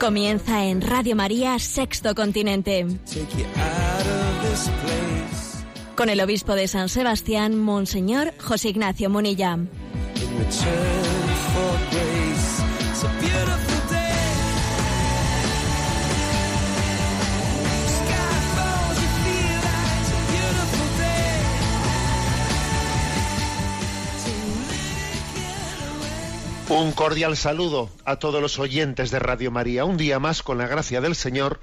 Comienza en Radio María Sexto Continente. Con el obispo de San Sebastián, Monseñor José Ignacio Munilla. Un cordial saludo a todos los oyentes de Radio María. Un día más, con la gracia del Señor,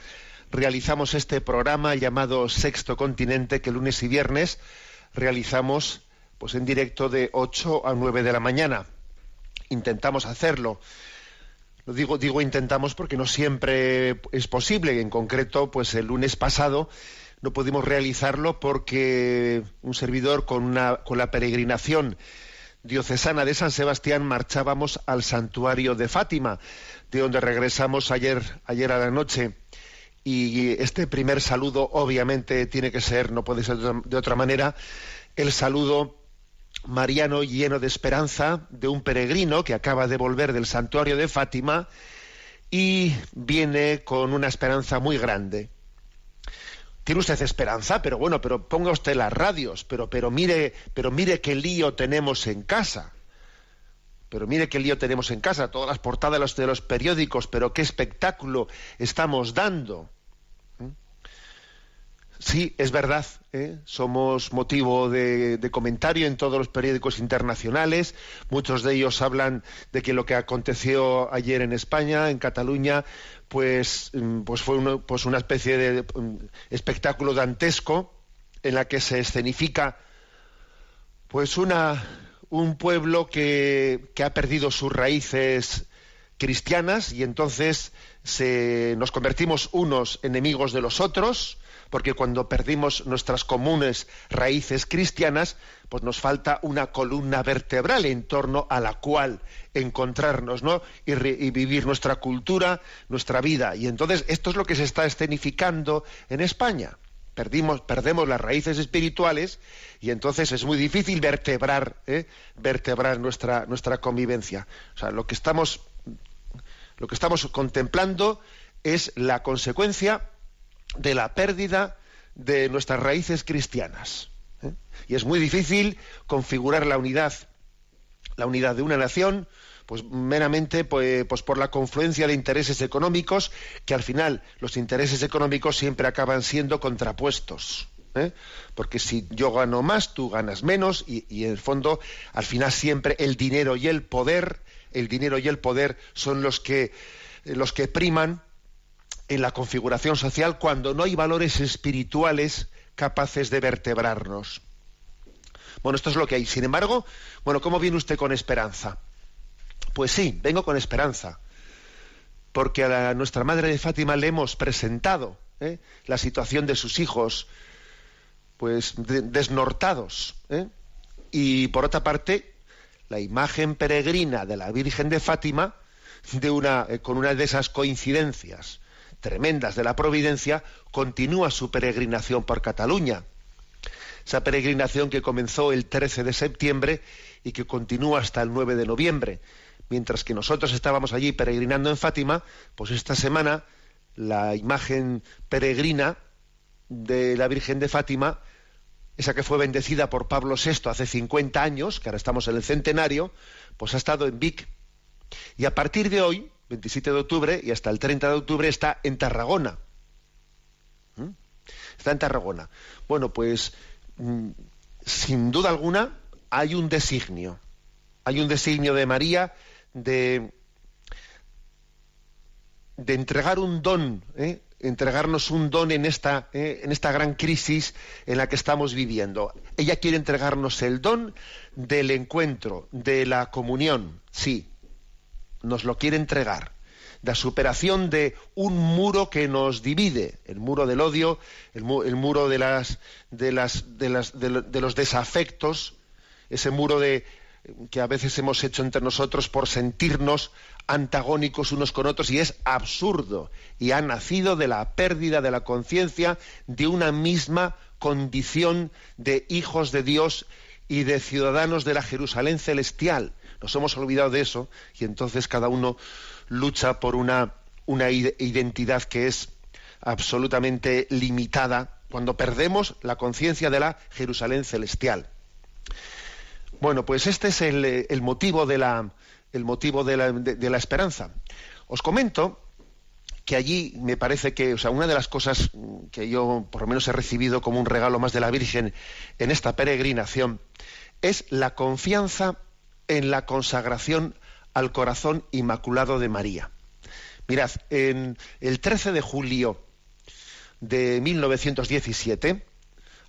realizamos este programa llamado Sexto Continente, que lunes y viernes realizamos pues en directo de 8 a 9 de la mañana. Intentamos hacerlo. Lo digo, digo intentamos porque no siempre es posible. En concreto, pues el lunes pasado no pudimos realizarlo porque un servidor con, una, con la peregrinación diocesana de San Sebastián marchábamos al santuario de Fátima, de donde regresamos ayer, ayer a la noche. Y este primer saludo, obviamente, tiene que ser, no puede ser de otra- manera, el saludo mariano lleno de esperanza de un peregrino que acaba de volver del santuario de Fátima y viene con una esperanza muy grande. Tiene usted esperanza, pero bueno, pero ponga usted las radios, pero, pero mire, pero mire qué lío tenemos en casa. Pero mire qué lío tenemos en casa, todas las portadas de los, de los periódicos, pero qué espectáculo estamos dando. ¿Mm? Sí, es verdad, ¿eh? somos motivo de, comentario en todos los periódicos internacionales. Muchos de ellos hablan de que lo que aconteció ayer en España, en Cataluña, pues, mm, pues fue pues una especie de mm, espectáculo dantesco en la que se escenifica pues una, un pueblo que, que ha perdido sus raíces cristianas y entonces se, nos convertimos unos enemigos de los otros, porque cuando perdimos nuestras comunes raíces cristianas, pues nos falta una columna vertebral en torno a la cual encontrarnos, y vivir nuestra cultura, nuestra vida. Y entonces esto es lo que se está escenificando en España. Perdimos, perdemos las raíces espirituales y entonces es muy difícil vertebrar, ¿eh? vertebrar nuestra, nuestra convivencia. O sea, lo que estamos lo que estamos contemplando es la consecuencia de la pérdida de nuestras raíces cristianas. ¿eh? Y es muy difícil configurar la unidad, la unidad de una nación, pues meramente pues, pues por la confluencia de intereses económicos, que al final los intereses económicos siempre acaban siendo contrapuestos. ¿eh? Porque si yo gano más, tú ganas menos, y, y en el fondo, al final siempre el dinero y el poder, el dinero y el poder son los que los que priman en la configuración social cuando no hay valores espirituales capaces de vertebrarnos. Bueno, esto es lo que hay. Sin embargo, bueno, ¿cómo viene usted con esperanza? Pues sí, vengo con esperanza, porque a nuestra Madre de Fátima le hemos presentado ¿eh? la situación de sus hijos, pues de- desnortados, ¿eh? y por otra parte, la imagen peregrina de la Virgen de Fátima, de una, eh, con una de esas coincidencias tremendas de la providencia, continúa su peregrinación por Cataluña. Esa peregrinación que comenzó el 13 de septiembre y que continúa hasta el 9 de noviembre. Mientras que nosotros estábamos allí peregrinando en Fátima, pues esta semana la imagen peregrina de la Virgen de Fátima, esa que fue bendecida por Pablo VI hace 50 años, que ahora estamos en el centenario, pues ha estado en Vic. Y a partir de hoy, 27 de octubre, y hasta el 30 de octubre, está en Tarragona. ¿Mm? Está en Tarragona. Bueno, pues mm, sin duda alguna hay un designio. Hay un designio de María de, de entregar un don, ¿eh? entregarnos un don en esta, ¿eh? en esta gran crisis en la que estamos viviendo. Ella quiere entregarnos el don del encuentro, de la comunión, sí, nos lo quiere entregar. la superación de un muro que nos divide, el muro del odio, el, muro de, las, de, las, de, las, de los desafectos, ese muro de, que a veces hemos hecho entre nosotros por sentirnos antagónicos unos con otros y es absurdo y ha nacido de la pérdida de la conciencia de una misma condición de hijos de Dios y de ciudadanos de la Jerusalén celestial. Nos hemos olvidado de eso y entonces cada uno lucha por una, una identidad que es absolutamente limitada cuando perdemos la conciencia de la Jerusalén celestial. Bueno, pues este es el, motivo de la, el motivo de la, esperanza. Os comento que allí me parece que, o sea, una de las cosas que yo por lo menos he recibido como un regalo más de la Virgen en esta peregrinación es la confianza en la consagración al corazón inmaculado de María. Mirad, en el 13 de julio de 1917,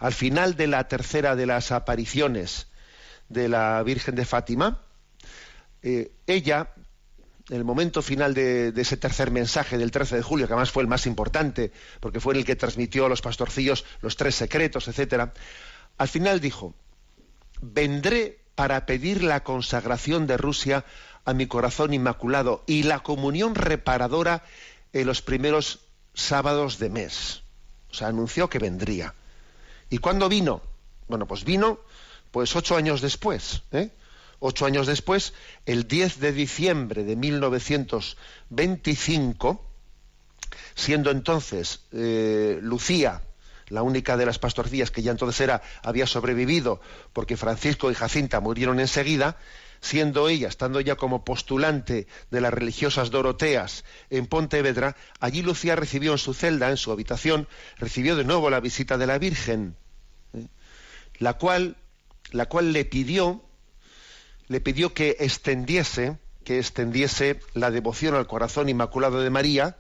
al final de la tercera de las apariciones de la Virgen de Fátima, eh, ella, el momento final de, ese tercer mensaje del 13 de julio, que además fue el más importante, porque fue el que transmitió a los pastorcillos los tres secretos, etcétera, al final dijo: Vendré para pedir la consagración de Rusia a mi corazón inmaculado y la comunión reparadora en los primeros sábados de mes. O sea, anunció que vendría. ¿Y cuándo vino? Bueno, pues vino pues ocho años después, ¿eh? Ocho años después, el 10 de diciembre de 1925, siendo entonces eh, Lucía la única de las pastorcillas que ya entonces era, había sobrevivido, porque Francisco y Jacinta murieron enseguida, siendo ella, estando ya como postulante de las religiosas Doroteas en Pontevedra, allí Lucía recibió en su celda, en su habitación, recibió de nuevo la visita de la Virgen, ¿eh? la cual la cual le pidió, le pidió que extendiese, que extendiese la devoción al corazón inmaculado de María,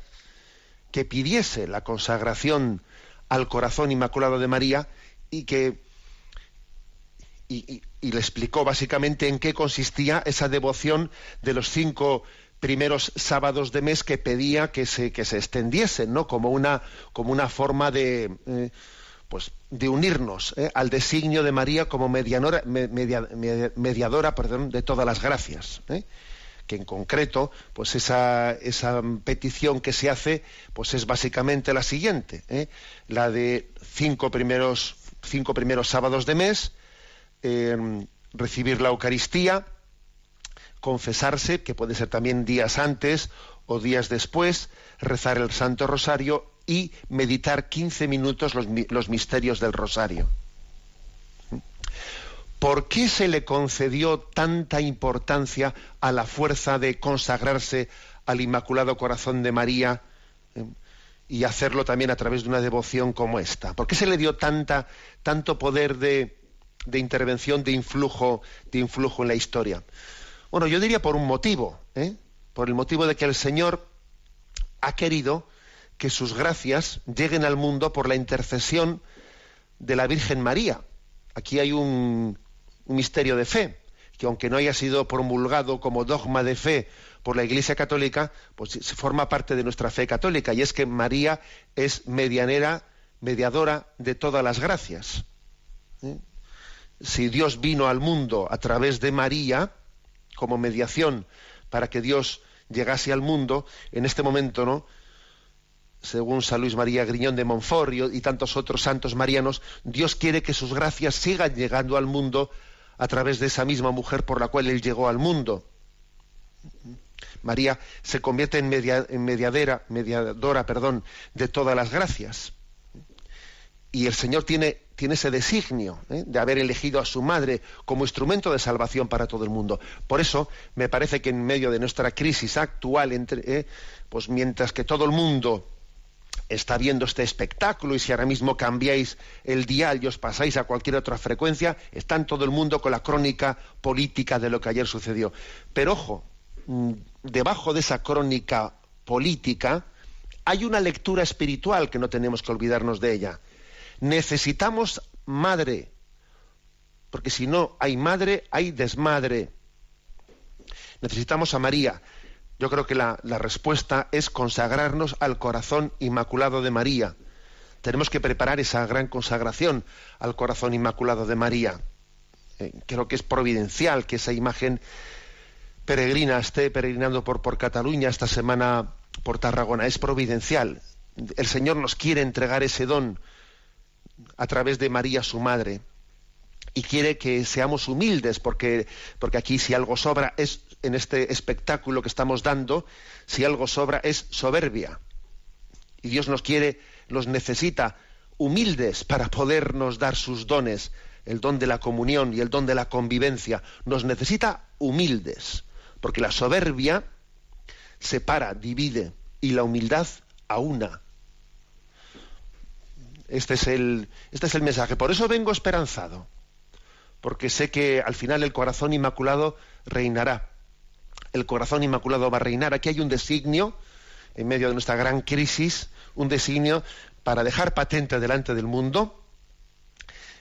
que pidiese la consagración al corazón inmaculado de María y que y, le explicó básicamente en qué consistía esa devoción de los cinco primeros sábados de mes que pedía que se, que se extendiese, ¿no? Como una, como una forma de, eh, pues de unirnos ¿eh? al designio de María como mediadora, de todas las gracias. ¿eh? que en concreto, pues esa, esa, petición que se hace, pues es básicamente la siguiente, ¿eh? la de cinco primeros, cinco primeros sábados de mes, recibir la Eucaristía, confesarse, que puede ser también días antes o días después, rezar el Santo Rosario y meditar 15 minutos los, misterios del rosario. ¿Por qué se le concedió tanta importancia a la fuerza de consagrarse al Inmaculado Corazón de María eh, y hacerlo también a través de una devoción como esta? ¿Por qué se le dio tanta, tanto poder de, intervención, de influjo, de influjo en la historia? Bueno, yo diría por un motivo, ¿eh? por el motivo de que el Señor ha querido que sus gracias lleguen al mundo por la intercesión de la Virgen María. Aquí hay un, misterio de fe, que aunque no haya sido promulgado como dogma de fe por la Iglesia Católica, pues forma parte de nuestra fe católica, y es que María es medianera, mediadora de todas las gracias. ¿Eh? Si Dios vino al mundo a través de María, como mediación para que Dios llegase al mundo, en este momento, ¿no? Según San Luis María Griñón de Montfort y tantos otros santos marianos, Dios quiere que sus gracias sigan llegando al mundo a través de esa misma mujer por la cual Él llegó al mundo. María se convierte en, mediadera, mediadora perdón, de todas las gracias. Y el Señor tiene, tiene ese designio ¿eh? de haber elegido a su madre como instrumento de salvación para todo el mundo. Por eso me parece que en medio de nuestra crisis actual, entre, ¿eh? pues mientras que todo el mundo está viendo este espectáculo y si ahora mismo cambiáis el dial y os pasáis a cualquier otra frecuencia, está en todo el mundo con la crónica política de lo que ayer sucedió. Pero ojo, mm, debajo de esa crónica política hay una lectura espiritual que no tenemos que olvidarnos de ella. Necesitamos madre, porque si no hay madre, hay desmadre. Necesitamos a María, Yo creo que la, respuesta es consagrarnos al corazón inmaculado de María. Tenemos que preparar esa gran consagración al corazón inmaculado de María. Eh, creo que es providencial que esa imagen peregrina esté peregrinando por Cataluña esta semana por Tarragona. Es providencial. El Señor nos quiere entregar ese don a través de María, su madre. Y quiere que seamos humildes, porque, porque aquí si algo sobra es, en este espectáculo que estamos dando, si algo sobra es soberbia. Y Dios nos quiere, los necesita humildes para podernos dar sus dones, el don de la comunión y el don de la convivencia. Nos necesita humildes, porque la soberbia separa, divide, y la humildad aúna. Este es el, este es el mensaje. Por eso vengo esperanzado, porque sé que al final el corazón inmaculado reinará. El corazón inmaculado va a reinar. Aquí hay un designio, en medio de nuestra gran crisis, un designio para dejar patente delante del mundo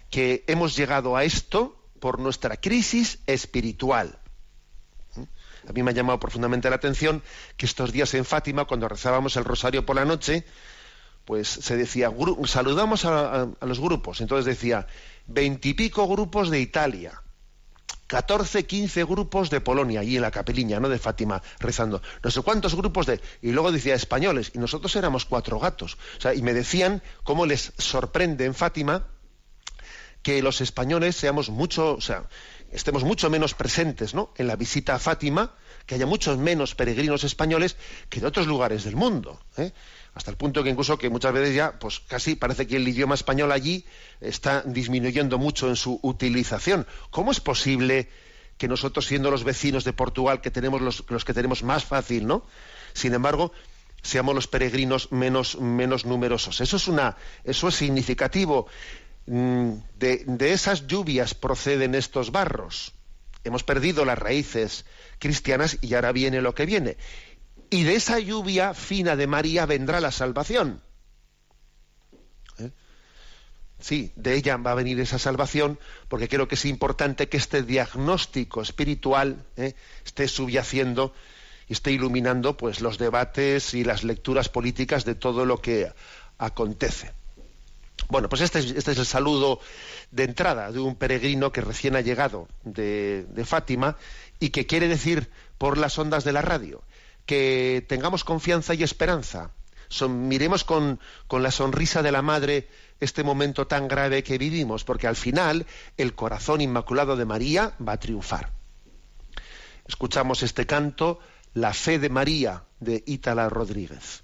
que hemos llegado a esto por nuestra crisis espiritual. A mí me ha llamado profundamente la atención que estos días en Fátima, cuando rezábamos el rosario por la noche, pues se decía, saludamos a, los grupos. Entonces decía, veintipico grupos de Italia, catorce, quince grupos de Polonia, allí en la capeliña, ¿no? De Fátima, rezando. No sé cuántos grupos de... Y luego decía españoles, y nosotros éramos cuatro gatos. O sea, y me decían cómo les sorprende en Fátima que los españoles seamos mucho, o sea, estemos mucho menos presentes ¿no? en la visita a Fátima, que haya muchos menos peregrinos españoles que de otros lugares del mundo. ¿eh? Hasta el punto que incluso que muchas veces ya, pues casi parece que el idioma español allí está disminuyendo mucho en su utilización. ¿Cómo es posible que nosotros, siendo los vecinos de Portugal, que tenemos los, que tenemos más fácil, ¿no? Sin embargo, seamos los peregrinos menos, menos numerosos. Eso es una, eso es significativo. Mm, de, de esas lluvias proceden estos barros. Hemos perdido las raíces cristianas y ahora viene lo que viene y de esa lluvia fina de María vendrá la salvación. ¿Eh? Sí, de ella va a venir esa salvación, porque creo que es importante que este diagnóstico espiritual ¿eh? esté subyaciendo y esté iluminando pues los debates y las lecturas políticas de todo lo que acontece. Bueno, pues este es, este es el saludo de entrada de un peregrino que recién ha llegado de, de Fátima y que quiere decir por las ondas de la radio que tengamos confianza y esperanza. miremos con, con la sonrisa de la madre este momento tan grave que vivimos, porque al final el corazón inmaculado de María va a triunfar. Escuchamos este canto, La fe de María, de Ítala Rodríguez.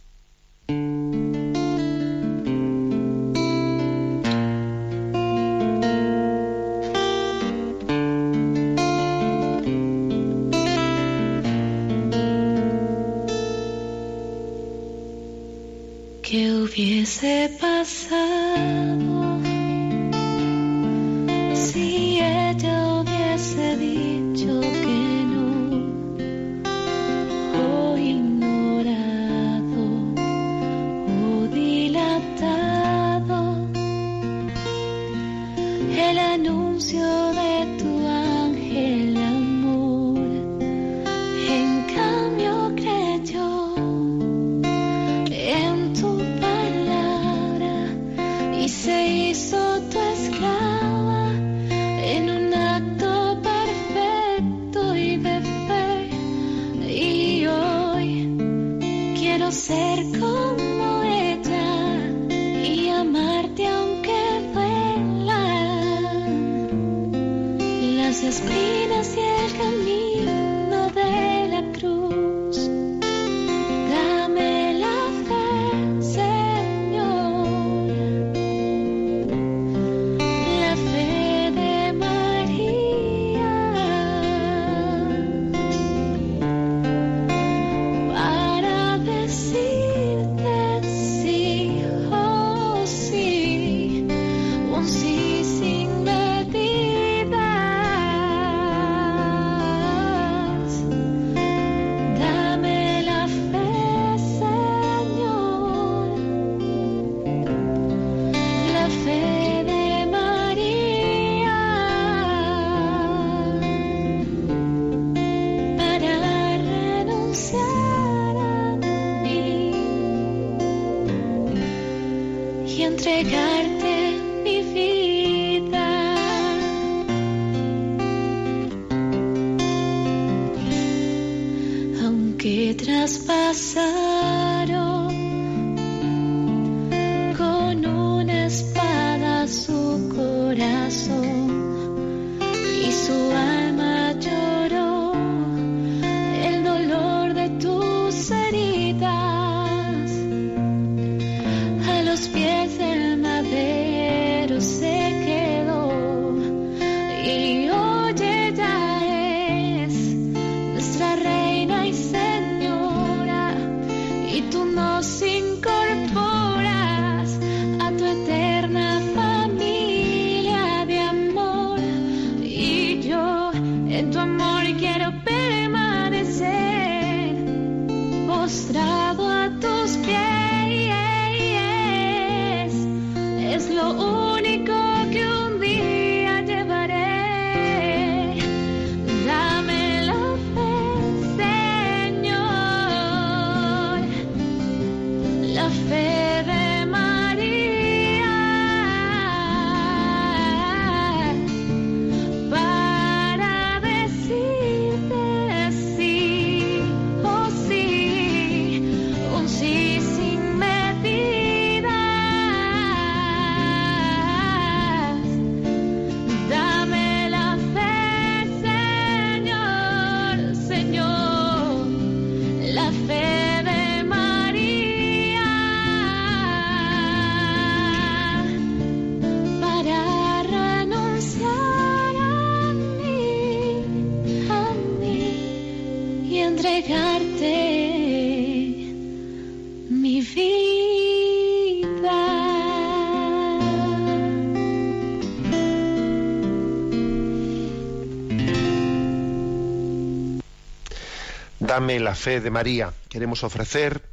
Dame la fe de María. Queremos ofrecer,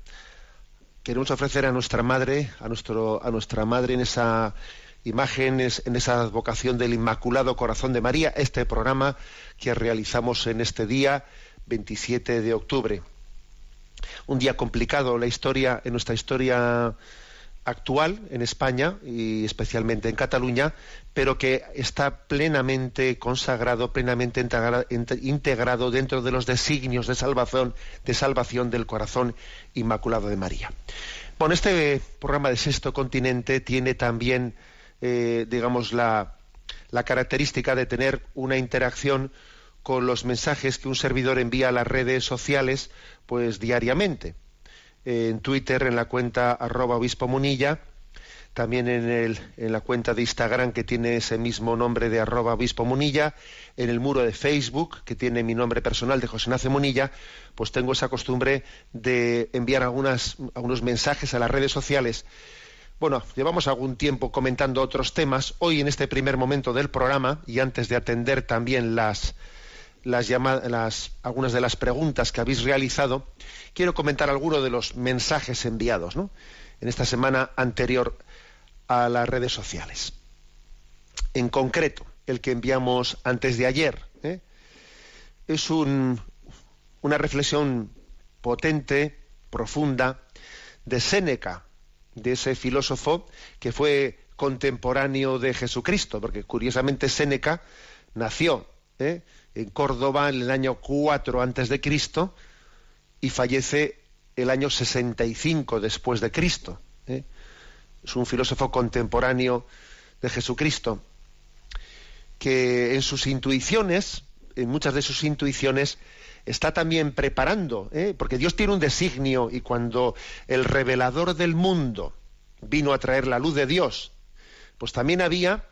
queremos ofrecer a nuestra madre, a nuestro, a nuestra madre en esa imagen, en esa vocación del Inmaculado Corazón de María, este programa que realizamos en este día 27 de octubre. Un día complicado, la historia, en nuestra historia actual en España y especialmente en Cataluña, pero que está plenamente consagrado, plenamente integra- inte- integrado dentro de los designios de salvación, de salvación del corazón inmaculado de María. Bueno, este programa de Sexto Continente tiene también, eh, digamos, la, la característica de tener una interacción con los mensajes que un servidor envía a las redes sociales, pues diariamente en Twitter en la cuenta arroba obispo munilla, también en, el, en la cuenta de Instagram que tiene ese mismo nombre de arroba obispo munilla, en el muro de Facebook que tiene mi nombre personal de José Nace Munilla, pues tengo esa costumbre de enviar algunas, algunos mensajes a las redes sociales. Bueno, llevamos algún tiempo comentando otros temas. Hoy en este primer momento del programa y antes de atender también las, las, llama- las algunas de las preguntas que habéis realizado, quiero comentar algunos de los mensajes enviados en esta semana anterior a las redes sociales. En concreto, el que enviamos antes de ayer ¿eh? es un- una reflexión potente, profunda, de Séneca, de ese filósofo que fue contemporáneo de Jesucristo, porque curiosamente Séneca nació ¿eh? en Córdoba en el año 4 antes de Cristo y fallece el año 65 después de Cristo. ¿eh? Es un filósofo contemporáneo de Jesucristo que en sus intuiciones, en muchas de sus intuiciones, está también preparando, ¿eh? porque Dios tiene un designio y cuando el revelador del mundo vino a traer la luz de Dios, pues también había,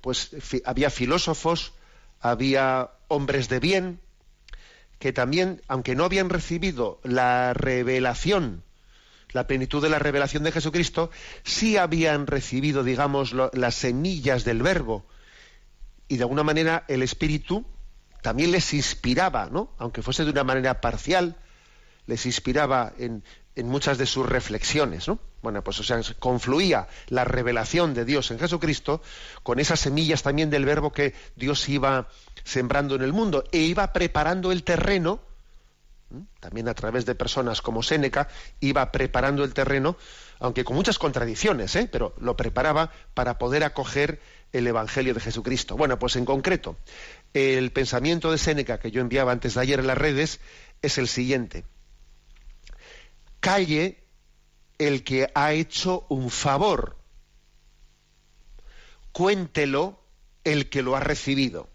pues había filósofos, había hombres de bien que también, aunque no habían recibido la revelación, la plenitud de la revelación de Jesucristo, sí habían recibido, digamos, las semillas del Verbo y de alguna manera el Espíritu también les inspiraba, ¿no? Aunque fuese de una manera parcial, les inspiraba en, en muchas de sus reflexiones, ¿no? Bueno, pues o sea, confluía la revelación de Dios en Jesucristo con esas semillas también del verbo que Dios iba sembrando en el mundo e iba preparando el terreno también a través de personas como Séneca, iba preparando el terreno, aunque con muchas contradicciones, ¿eh? pero lo preparaba para poder acoger el Evangelio de Jesucristo. Bueno, pues en concreto, el pensamiento de Séneca que yo enviaba antes de ayer en las redes es el siguiente. Calle el que ha hecho un favor. Cuéntelo el que lo ha recibido.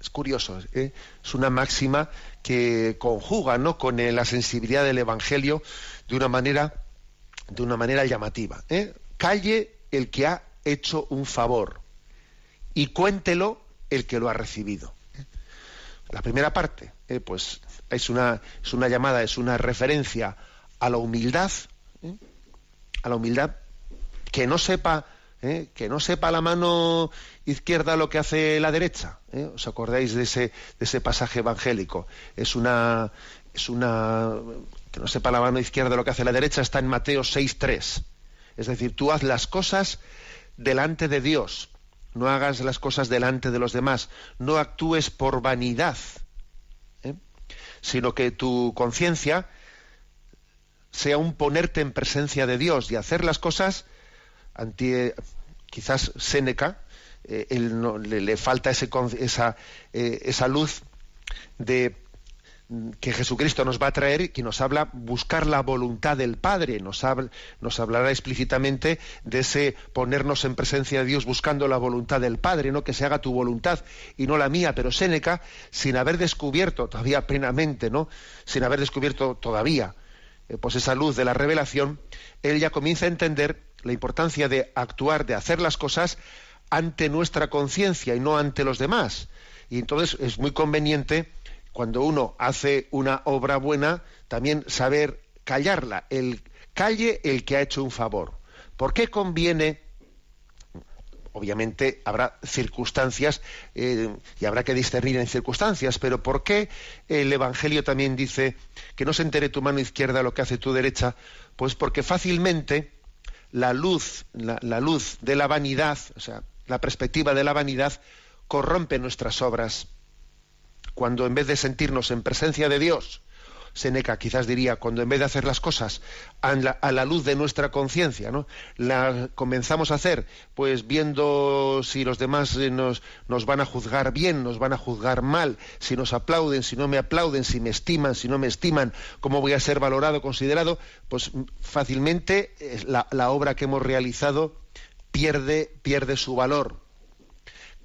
Es curioso, ¿eh? es una máxima que conjuga ¿no? con eh, la sensibilidad del Evangelio de una manera, de una manera llamativa. ¿eh? Calle el que ha hecho un favor y cuéntelo el que lo ha recibido. La primera parte, pues es una, es una llamada, es una referencia a la humildad, a la humildad, que no sepa ¿eh? que no sepa la mano izquierda lo que hace la derecha. ¿eh? ¿Os acordáis de ese, de ese pasaje evangélico? Es una, es una, que no sepa la mano izquierda lo que hace la derecha, está en Mateo 6.3. Es decir, tú haz las cosas delante de Dios, no hagas las cosas delante de los demás, no actúes por vanidad, ¿eh? sino que tu conciencia sea un ponerte en presencia de Dios y hacer las cosas ante quizás Séneca, eh, le, falta ese, esa, eh, esa luz de que Jesucristo nos va a traer que nos habla buscar la voluntad del Padre, nos, nos hablará explícitamente de ese ponernos en presencia de Dios buscando la voluntad del Padre, no que se haga tu voluntad y no la mía, pero Séneca, sin haber descubierto todavía plenamente, ¿no? Sin haber descubierto todavía eh, pues esa luz de la revelación, él ya comienza a entender la importancia de actuar, de hacer las cosas ante nuestra conciencia y no ante los demás. Y entonces es muy conveniente, cuando uno hace una obra buena, también saber callarla. El calle el que ha hecho un favor. ¿Por qué conviene? Obviamente habrá circunstancias eh, y habrá que discernir en circunstancias, pero ¿por qué el Evangelio también dice que no se entere tu mano izquierda lo que hace tu derecha? Pues porque fácilmente la luz, la, luz de la vanidad, o sea, la perspectiva de la vanidad, corrompe nuestras obras. Cuando en vez de sentirnos en presencia de Dios, Seneca quizás diría, cuando en vez de hacer las cosas a la, luz de nuestra conciencia, ¿no? La comenzamos a hacer, pues viendo si los demás eh, nos, nos van a juzgar bien, nos van a juzgar mal, si nos aplauden, si no me aplauden, si me estiman, si no me estiman, cómo voy a ser valorado, considerado, pues fácilmente eh, la, la obra que hemos realizado pierde, pierde su valor.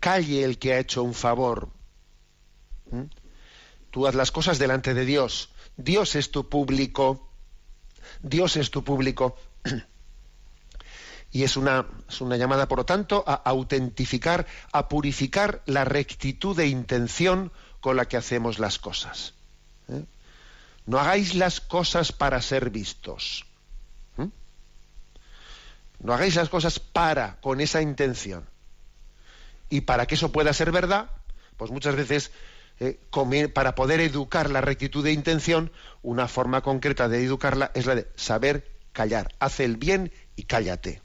Calle el que ha hecho un favor. ¿Mm? Tú haz las cosas delante de Dios Dios es tu público, Dios es tu público. Y es una, es una llamada, por lo tanto, a autentificar, a purificar la rectitud de intención con la que hacemos las cosas. ¿eh? No hagáis las cosas para ser vistos. ¿eh? No hagáis las cosas para, con esa intención. Y para que eso pueda ser verdad, pues muchas veces eh, para poder educar la rectitud de intención, una forma concreta de educarla es la de saber callar. Hace el bien y cállate.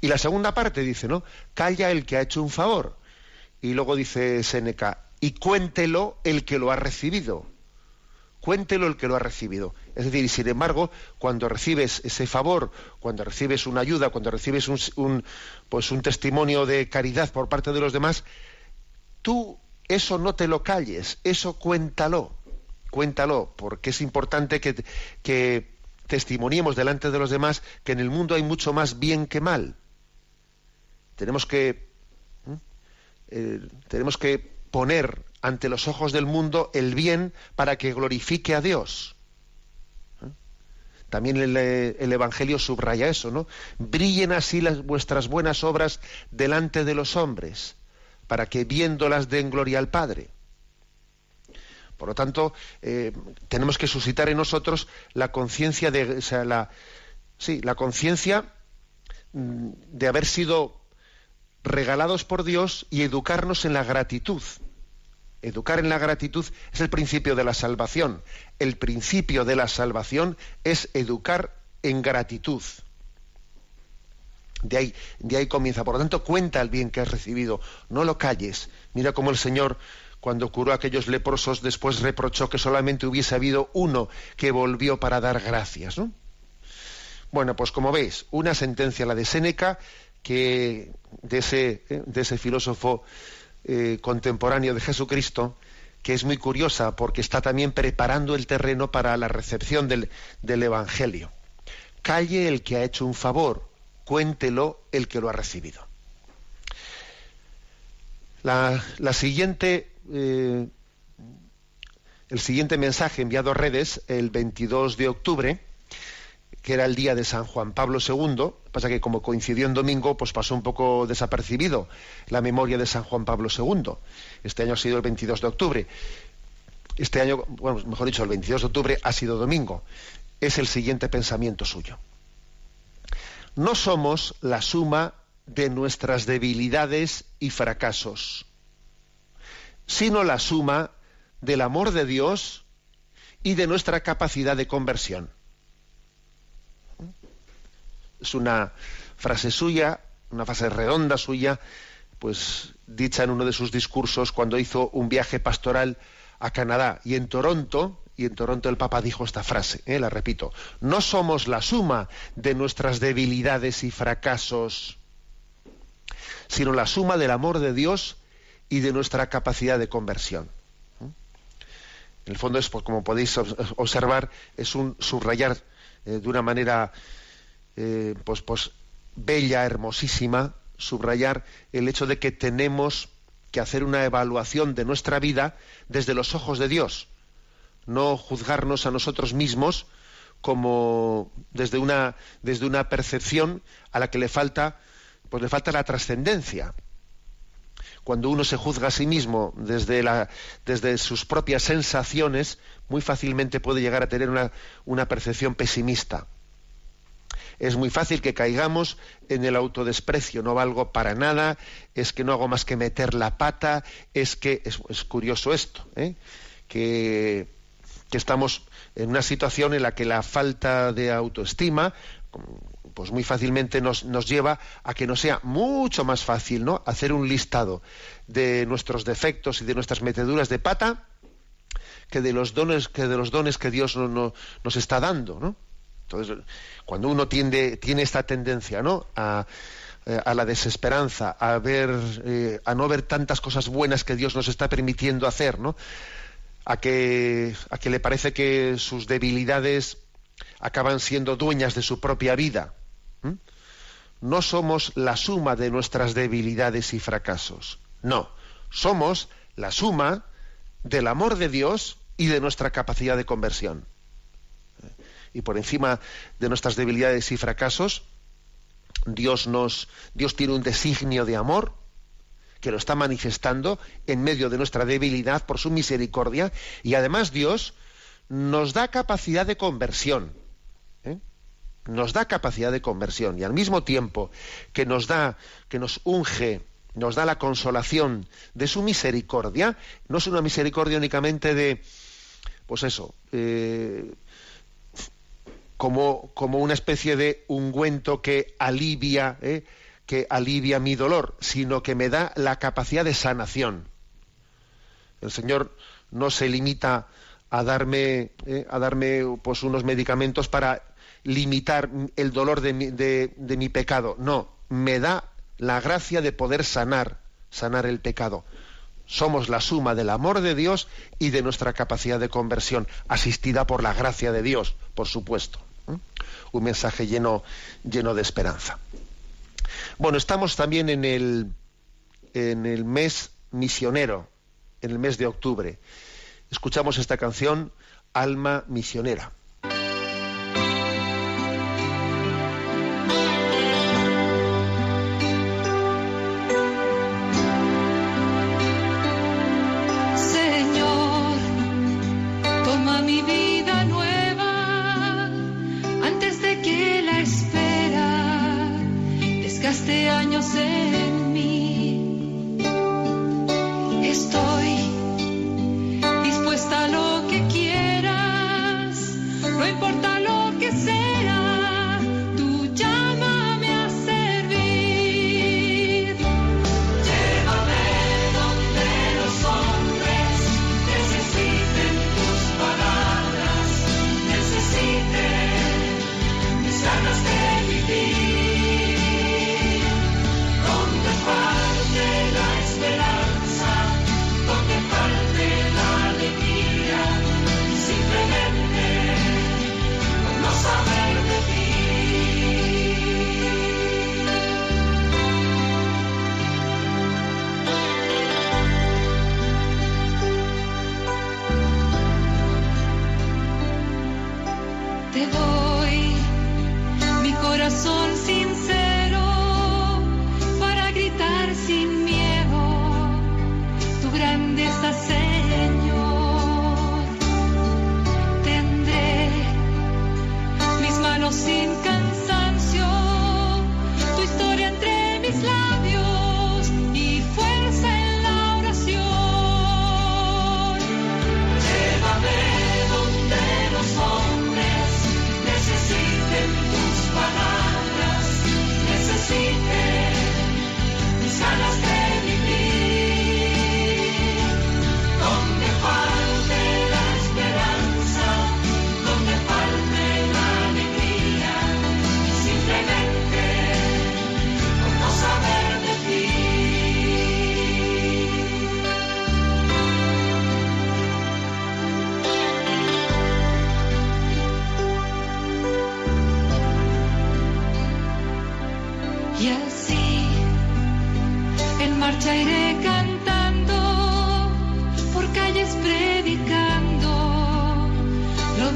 Y la segunda parte dice, ¿no? Calla el que ha hecho un favor. Y luego dice Seneca, y cuéntelo el que lo ha recibido. Cuéntelo el que lo ha recibido. Es decir, y sin embargo, cuando recibes ese favor, cuando recibes una ayuda, cuando recibes un, pues un testimonio de caridad por parte de los demás, tú eso no te lo calles, eso cuéntalo, cuéntalo, porque es importante que, que testimoniemos delante de los demás que en el mundo hay mucho más bien que mal. Tenemos que, eh, tenemos que poner ante los ojos del mundo el bien para que glorifique a Dios. También el, el, Evangelio subraya eso, ¿no? Brillen así las, vuestras buenas obras delante de los hombres, para que viéndolas den gloria al Padre. Por lo tanto, eh, tenemos que suscitar en nosotros la conciencia de, la, sí, la conciencia mm, de haber sido regalados por Dios y educarnos en la gratitud. Educar en la gratitud es el principio de la salvación. El principio de la salvación es educar en gratitud. De ahí, de ahí comienza. Por lo tanto, cuenta el bien que has recibido. No lo calles. Mira cómo el Señor, cuando curó a aquellos leprosos, después reprochó que solamente hubiese habido uno que volvió para dar gracias. ¿no? Bueno, pues como veis, una sentencia, la de Séneca, que de ese, eh, filósofo eh, contemporáneo de Jesucristo, que es muy curiosa porque está también preparando el terreno para la recepción del, del Evangelio. Calle el que ha hecho un favor, cuéntelo el que lo ha recibido. La, siguiente, eh, el siguiente mensaje enviado a redes el 22 de octubre, que era el día de San Juan Pablo II, pasa que como coincidió en domingo, pues pasó un poco desapercibido la memoria de San Juan Pablo II. Este año ha sido el 22 de octubre. Este año, bueno, mejor dicho, el 22 de octubre ha sido domingo. Es el siguiente pensamiento suyo. No somos la suma de nuestras debilidades y fracasos, sino la suma del amor de Dios y de nuestra capacidad de conversión. Es una frase suya, una frase redonda suya, pues dicha en uno de sus discursos cuando hizo un viaje pastoral a Canadá y en Toronto, y en Toronto el Papa dijo esta frase, eh, la repito, no somos la suma de nuestras debilidades y fracasos, sino la suma del amor de Dios y de nuestra capacidad de conversión. En el fondo es, pues, como podéis observar, es un subrayar eh, de una manera eh, pues, pues bella, hermosísima, subrayar el hecho de que tenemos que hacer una evaluación de nuestra vida desde los ojos de Dios, no juzgarnos a nosotros mismos como desde una, desde una percepción a la que le falta, pues le falta la trascendencia. Cuando uno se juzga a sí mismo desde, la, desde sus propias sensaciones, muy fácilmente puede llegar a tener una, una percepción pesimista es muy fácil que caigamos en el autodesprecio, no valgo para nada, es que no hago más que meter la pata, es que es, curioso esto, ¿eh? que, estamos en una situación en la que la falta de autoestima pues muy fácilmente nos, nos, lleva a que nos sea mucho más fácil ¿no? hacer un listado de nuestros defectos y de nuestras meteduras de pata que de los dones que de los dones que Dios nos está dando ¿no? Entonces, cuando uno tiende, tiene esta tendencia ¿no? a, eh, a la desesperanza, a ver, eh, a no ver tantas cosas buenas que Dios nos está permitiendo hacer, ¿no? A que, a que le parece que sus debilidades acaban siendo dueñas de su propia vida. No somos la suma de nuestras debilidades y fracasos. No, somos la suma del amor de Dios y de nuestra capacidad de conversión y por encima de nuestras debilidades y fracasos, Dios nos Dios tiene un designio de amor que lo está manifestando en medio de nuestra debilidad por su misericordia y además Dios nos da capacidad de conversión. ¿eh? Nos da capacidad de conversión y al mismo tiempo que nos da, que nos unge, nos da la consolación de su misericordia, no es una misericordia únicamente de, pues eso, eh, como, como una especie de ungüento que alivia, ¿eh? Que alivia mi dolor, sino que me da la capacidad de sanación. El Señor no se limita a darme, ¿eh? a darme pues, unos medicamentos para limitar el dolor de mi, de, de mi pecado. No, me da la gracia de poder sanar, sanar el pecado. Somos la suma del amor de Dios y de nuestra capacidad de conversión, asistida por la gracia de Dios, por supuesto un mensaje lleno, lleno de esperanza. Bueno, estamos también en el, en el mes misionero, en el mes de octubre. Escuchamos esta canción, Alma Misionera.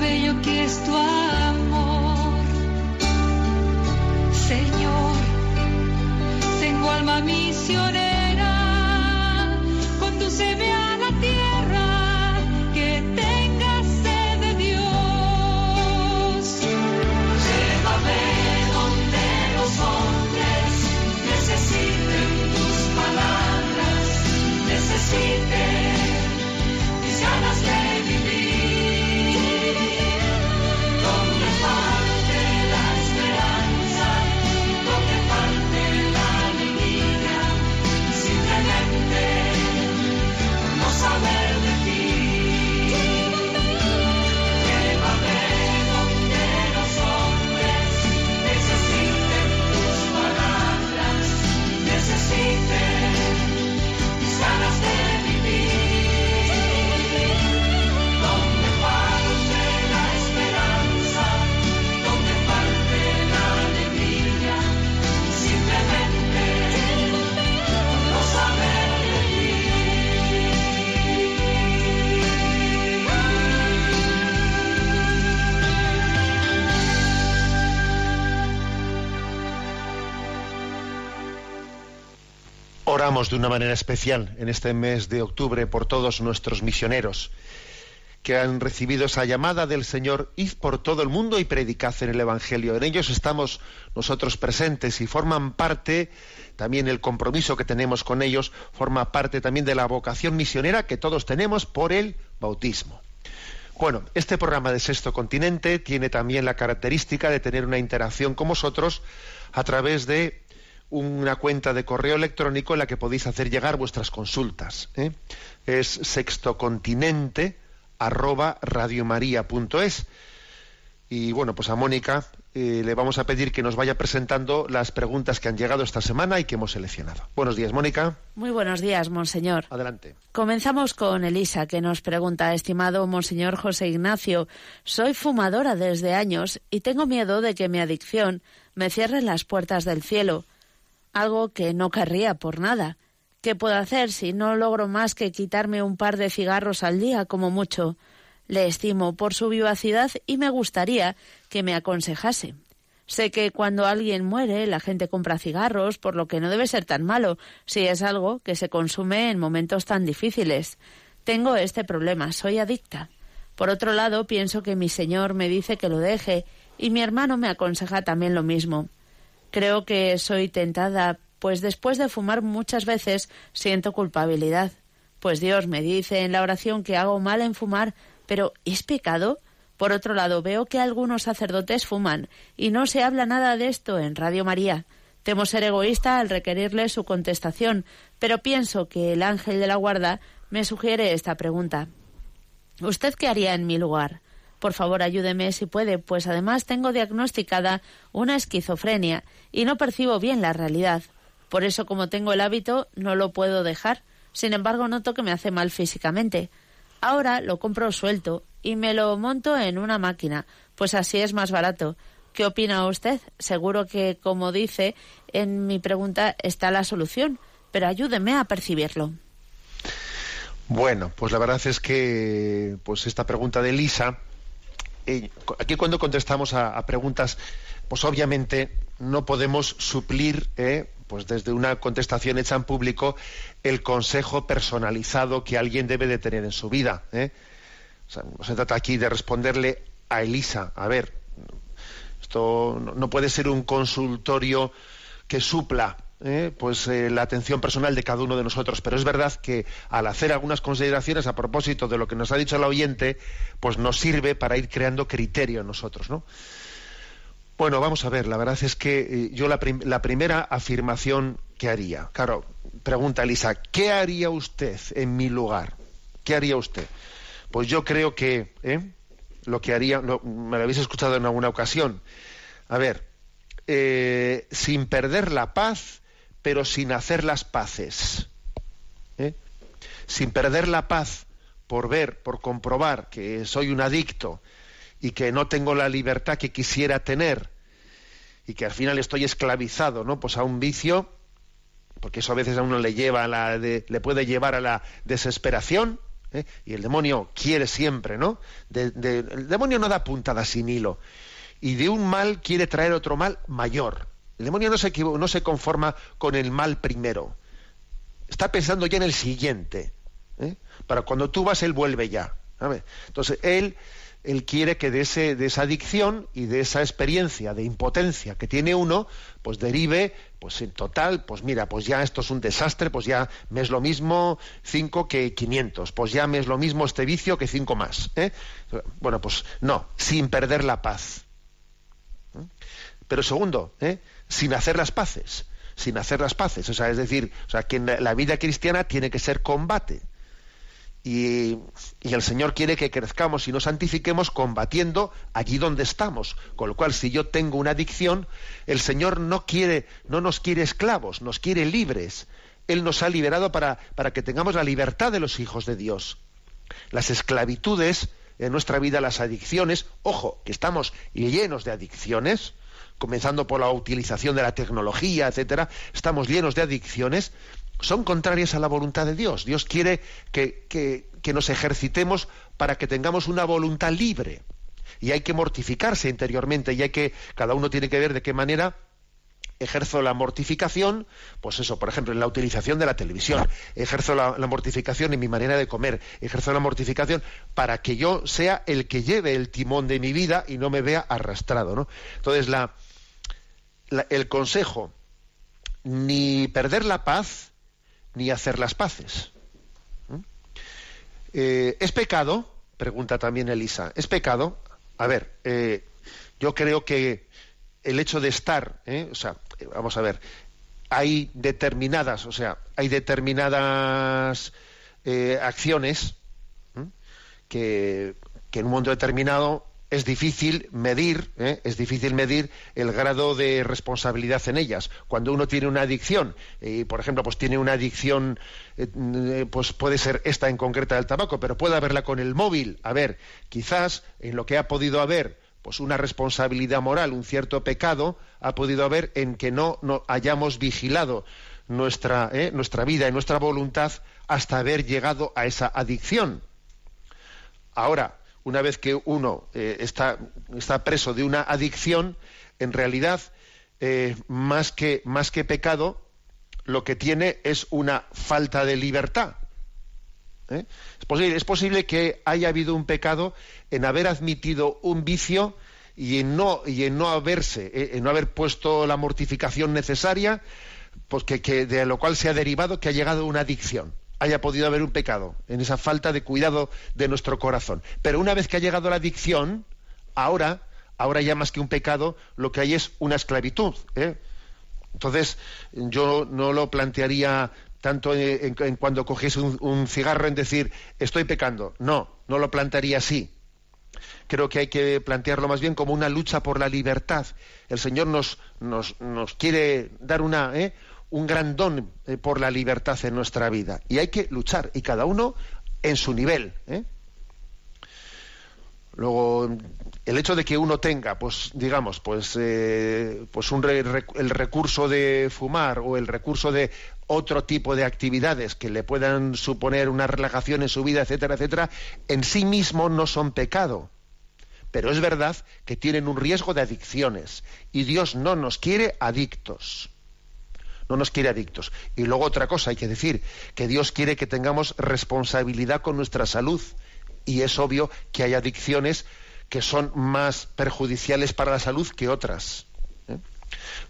Bello que es tu amor. De una manera especial en este mes de octubre por todos nuestros misioneros que han recibido esa llamada del Señor, id por todo el mundo y predicad en el Evangelio. En ellos estamos nosotros presentes y forman parte, también el compromiso que tenemos con ellos, forma parte también de la vocación misionera que todos tenemos por el bautismo. Bueno, este programa de Sexto Continente tiene también la característica de tener una interacción con vosotros a través de una cuenta de correo electrónico en la que podéis hacer llegar vuestras consultas. ¿eh? Es sextocontinente arroba radiomaria.es y bueno, pues a Mónica eh, le vamos a pedir que nos vaya presentando las preguntas que han llegado esta semana y que hemos seleccionado. Buenos días, Mónica. Muy buenos días, monseñor. Adelante. Comenzamos con Elisa, que nos pregunta, estimado monseñor José Ignacio, soy fumadora desde años y tengo miedo de que mi adicción me cierre las puertas del cielo, algo que no querría por nada. ¿Qué puedo hacer si no logro más que quitarme un par de cigarros al día como mucho? Le estimo por su vivacidad y me gustaría que me aconsejase. Sé que cuando alguien muere la gente compra cigarros, por lo que no debe ser tan malo si es algo que se consume en momentos tan difíciles. Tengo este problema, soy adicta. Por otro lado, pienso que mi señor me dice que lo deje y mi hermano me aconseja también lo mismo. Creo que soy tentada, pues después de fumar muchas veces siento culpabilidad. Pues Dios me dice en la oración que hago mal en fumar, pero ¿es pecado? Por otro lado, veo que algunos sacerdotes fuman y no se habla nada de esto en Radio María. Temo ser egoísta al requerirle su contestación, pero pienso que el ángel de la guarda me sugiere esta pregunta. ¿Usted qué haría en mi lugar? Por favor, ayúdeme si puede, pues además tengo diagnosticada una esquizofrenia y no percibo bien la realidad. Por eso, como tengo el hábito, no lo puedo dejar. Sin embargo, noto que me hace mal físicamente. Ahora lo compro suelto y me lo monto en una máquina, pues así es más barato. ¿Qué opina usted? Seguro que, como dice, en mi pregunta está la solución, pero ayúdeme a percibirlo. Bueno, pues la verdad es que pues esta pregunta de Lisa, eh, aquí cuando contestamos a, preguntas, pues obviamente no podemos suplir, eh, pues desde una contestación hecha en público, el consejo personalizado que alguien debe de tener en su vida. Eh. No se trata aquí de responderle a Elisa, a ver, esto no puede ser un consultorio que supla eh, pues eh, la atención personal de cada uno de nosotros. Pero es verdad que al hacer algunas consideraciones a propósito de lo que nos ha dicho el oyente, pues nos sirve para ir creando criterio en nosotros, ¿no? Bueno, vamos a ver, la verdad es que eh, yo la, prim la, primera afirmación que haría, claro, pregunta Elisa, ¿qué haría usted en mi lugar? ¿Qué haría usted? Pues yo creo que lo que haría, lo, me lo habéis escuchado en alguna ocasión, a ver, sin perder la paz, pero sin hacer las paces. ¿eh? Sin perder la paz por ver, por comprobar que soy un adicto y que no tengo la libertad que quisiera tener y que al final estoy esclavizado, ¿no? Pues a un vicio, porque eso a veces a uno le lleva a la le puede llevar a la desesperación, ¿eh? y el demonio quiere siempre, ¿no? el demonio no da puntada sin hilo, y de un mal quiere traer otro mal mayor. El demonio no se, no se conforma con el mal primero, está pensando ya en el siguiente. ¿eh? Para cuando tú vas, él vuelve ya. Entonces, él él quiere que de, ese, de esa adicción y de esa experiencia de impotencia que tiene uno, pues derive, pues en total, pues mira, pues ya esto es un desastre, pues ya me es lo mismo cinco que 500, pues ya me es lo mismo este vicio que cinco más. ¿eh? Bueno, pues no, sin perder la paz. ¿eh? Pero segundo, ¿eh? Sin hacer las paces, sin hacer las paces, o sea, es decir, o sea, que la vida cristiana tiene que ser combate y, el Señor quiere que crezcamos y nos santifiquemos combatiendo allí donde estamos. Con lo cual, si yo tengo una adicción, el Señor no quiere, no nos quiere esclavos, nos quiere libres. Él nos ha liberado para, para que tengamos la libertad de los hijos de Dios. Las esclavitudes en nuestra vida, las adicciones, ojo, que estamos llenos de adicciones, comenzando por la utilización de la tecnología, etcétera, estamos llenos de adicciones, son contrarias a la voluntad de Dios. Dios quiere que, que, nos ejercitemos para que tengamos una voluntad libre. Y hay que mortificarse interiormente y hay que, cada uno tiene que ver de qué manera ejerzo la mortificación, pues eso, por ejemplo, en la utilización de la televisión, ejerzo la, mortificación en mi manera de comer, ejerzo la mortificación para que yo sea el que lleve el timón de mi vida y no me vea arrastrado, ¿no? Entonces, la, el consejo, ni perder la paz, ni hacer las paces. ¿Mm? Eh, ¿Es pecado? Pregunta también Elisa. ¿Es pecado? A ver, eh, yo creo que el hecho de estar, ¿eh? o sea, vamos a ver, hay determinadas, o sea, hay determinadas acciones que, que en un momento determinado es difícil medir, ¿eh? es difícil medir el grado de responsabilidad en ellas. Cuando uno tiene una adicción, y por ejemplo, pues tiene una adicción, eh, pues puede ser esta en concreta del tabaco, pero puede haberla con el móvil. A ver, quizás en lo que ha podido haber, pues una responsabilidad moral, un cierto pecado, ha podido haber en que no, no hayamos vigilado nuestra, ¿eh? nuestra vida y nuestra voluntad hasta haber llegado a esa adicción. Ahora, una vez que uno eh, está, preso de una adicción, en realidad, eh, más, que, más que pecado, lo que tiene es una falta de libertad. ¿eh? Es, posible, que haya habido un pecado en haber admitido un vicio y en no, y en no haberse, en no haber puesto la mortificación necesaria, pues que de lo cual se ha derivado que ha llegado una adicción haya podido haber un pecado, en esa falta de cuidado de nuestro corazón. Pero una vez que ha llegado la adicción, ahora, ahora ya más que un pecado, lo que hay es una esclavitud. ¿eh? Entonces, yo no lo plantearía tanto en, cuando cogiese un, cigarro en decir estoy pecando. No, no lo plantearía así. Creo que hay que plantearlo más bien como una lucha por la libertad. El Señor nos, nos, nos quiere dar una, ¿eh? Un gran don eh, por la libertad en nuestra vida. Y hay que luchar, y cada uno en su nivel. ¿eh? Luego, el hecho de que uno tenga, pues, digamos, pues, eh, pues un el recurso de fumar o el recurso de otro tipo de actividades que le puedan suponer una relajación en su vida, etcétera, etcétera, en sí mismo no son pecado. Pero es verdad que tienen un riesgo de adicciones y Dios no nos quiere adictos no nos quiere adictos. Y luego otra cosa, hay que decir que Dios quiere que tengamos responsabilidad con nuestra salud. Y es obvio que hay adicciones que son más perjudiciales para la salud que otras. ¿eh?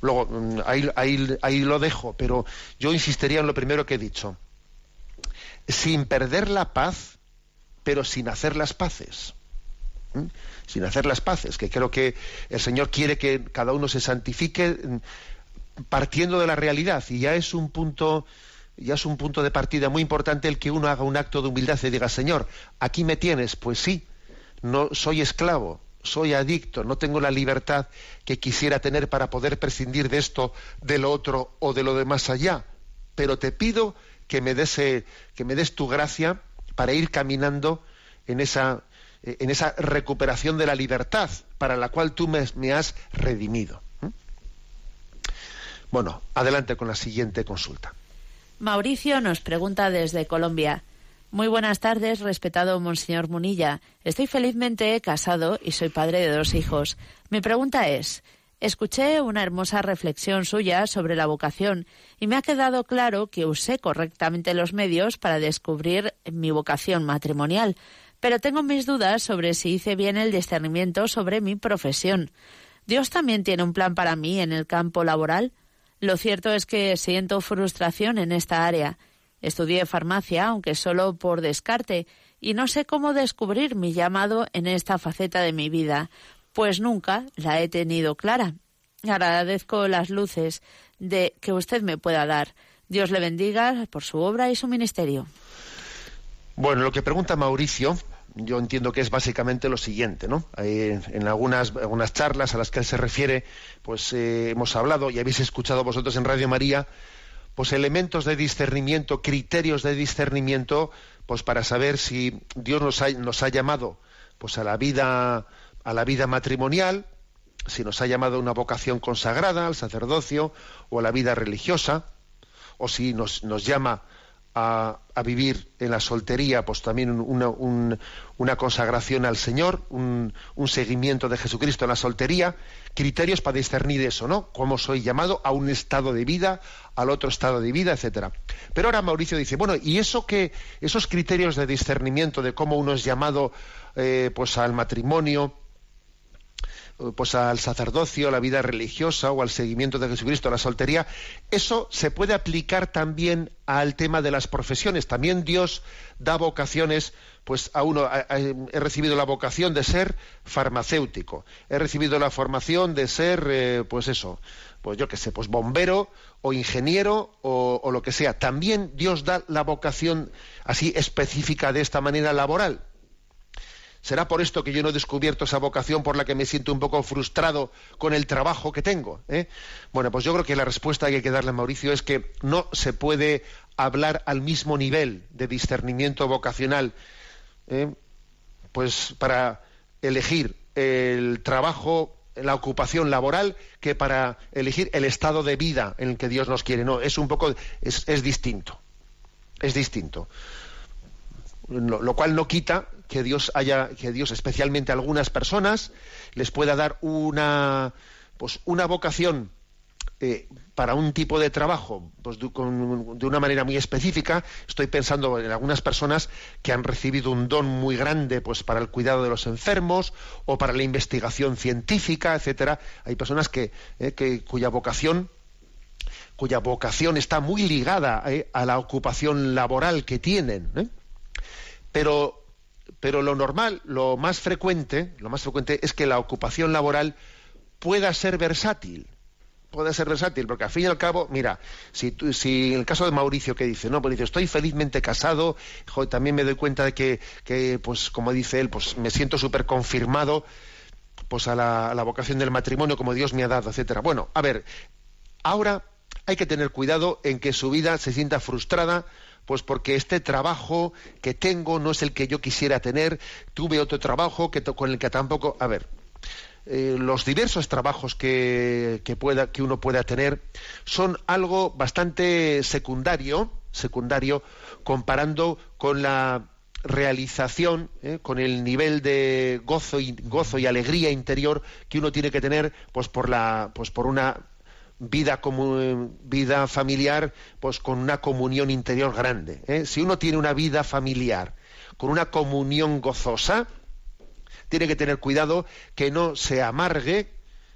Luego, mm, ahí, lo dejo, pero yo insistiría en lo primero que he dicho. Sin perder la paz, pero sin hacer las paces. ¿eh? Sin hacer las paces, que creo que el Señor quiere que cada uno se santifique partiendo de la realidad y ya es un punto ya es un punto de partida muy importante el que uno haga un acto de humildad y diga Señor aquí me tienes pues sí no soy esclavo soy adicto no tengo la libertad que quisiera tener para poder prescindir de esto de lo otro o de lo de más allá. Pero te pido que me des eh, que me des tu gracia para ir caminando en esa en esa recuperación de la libertad para la cual tú me has redimido Bueno, adelante con la siguiente consulta. Mauricio nos pregunta desde Colombia. Muy buenas tardes, respetado Monseñor Munilla. Estoy felizmente casado y soy padre de dos hijos. Mi pregunta es, escuché una hermosa reflexión suya sobre la vocación y me ha quedado claro que usé correctamente los medios para descubrir mi vocación matrimonial, pero tengo mis dudas sobre si hice bien el discernimiento sobre mi profesión. ¿Dios también tiene un plan para mí en el campo laboral? Lo cierto es que siento frustración en esta área Estudié farmacia, aunque solo por descarte, y no sé cómo descubrir mi llamado en esta faceta de mi vida, pues nunca la he tenido clara. Agradezco las luces de que usted me pueda dar. Dios le bendiga por su obra y su ministerio. Bueno, lo que pregunta Mauricio, yo entiendo que es básicamente lo siguiente, ¿no? en algunas, algunas charlas a las que él se refiere, pues eh, hemos hablado y habéis escuchado vosotros en Radio María pues elementos de discernimiento, criterios de discernimiento, pues para saber si Dios nos ha, nos ha llamado pues a la vida a la vida matrimonial, si nos ha llamado a una vocación consagrada, al sacerdocio o a la vida religiosa, o si nos, nos llama a, vivir en la soltería, pues también una, una consagración al Señor, un, seguimiento de Jesucristo en la soltería, criterios para discernir eso, ¿no? Cómo soy llamado a un estado de vida, al otro estado de vida, etcétera. Pero ahora Mauricio dice, bueno, ¿y eso que, esos criterios de discernimiento de cómo uno es llamado eh, pues al matrimonio, pues al sacerdocio, a la vida religiosa o al seguimiento de Jesucristo, a la soltería, eso se puede aplicar también al tema de las profesiones. También Dios da vocaciones, pues a uno he recibido la vocación de ser farmacéutico, he recibido la formación de ser, eh, pues eso, pues yo qué sé, pues bombero o ingeniero o, o lo que sea. También Dios da la vocación así específica de esta manera laboral. ¿Será por esto que yo no he descubierto esa vocación por la que me siento un poco frustrado con el trabajo que tengo? Eh? Bueno, pues yo creo que la respuesta que hay que darle a Mauricio es que no se puede hablar al mismo nivel de discernimiento vocacional, eh, pues para elegir el trabajo, la ocupación laboral, que para elegir el estado de vida en el que Dios nos quiere. No, es un poco, es, es distinto. Es distinto lo, cual no quita que Dios haya, que Dios especialmente a algunas personas les pueda dar una, pues una vocación eh, para un tipo de trabajo, pues de, una manera muy específica. Estoy pensando en algunas personas que han recibido un don muy grande, pues para el cuidado de los enfermos o para la investigación científica, etcétera. Hay personas que, eh, que cuya vocación cuya vocación está muy ligada eh, a la ocupación laboral que tienen. Pero, pero lo normal, lo más frecuente, lo más frecuente es que la ocupación laboral pueda ser versátil pueda ser versátil, porque al fin y al cabo, mira, si, si en el caso de Mauricio que dice, no, pues dice, estoy felizmente casado, también me doy cuenta de que, que, pues como dice él, pues me siento súper confirmado pues a la, a la, vocación del matrimonio como Dios me ha dado, etcétera. Bueno, a ver, ahora hay que tener cuidado en que su vida se sienta frustrada pues porque este trabajo que tengo no es el que yo quisiera tener, tuve otro trabajo que con el que tampoco. A ver, eh, los diversos trabajos que, pueda, que uno pueda tener son algo bastante secundario, secundario, comparando con la realización, eh, con el nivel de gozo y, gozo y alegría interior que uno tiene que tener, pues por la, pues por una vida, vida familiar, pues con una comunión interior grande. ¿eh? Si uno tiene una vida familiar con una comunión gozosa, tiene que tener cuidado que no se amargue,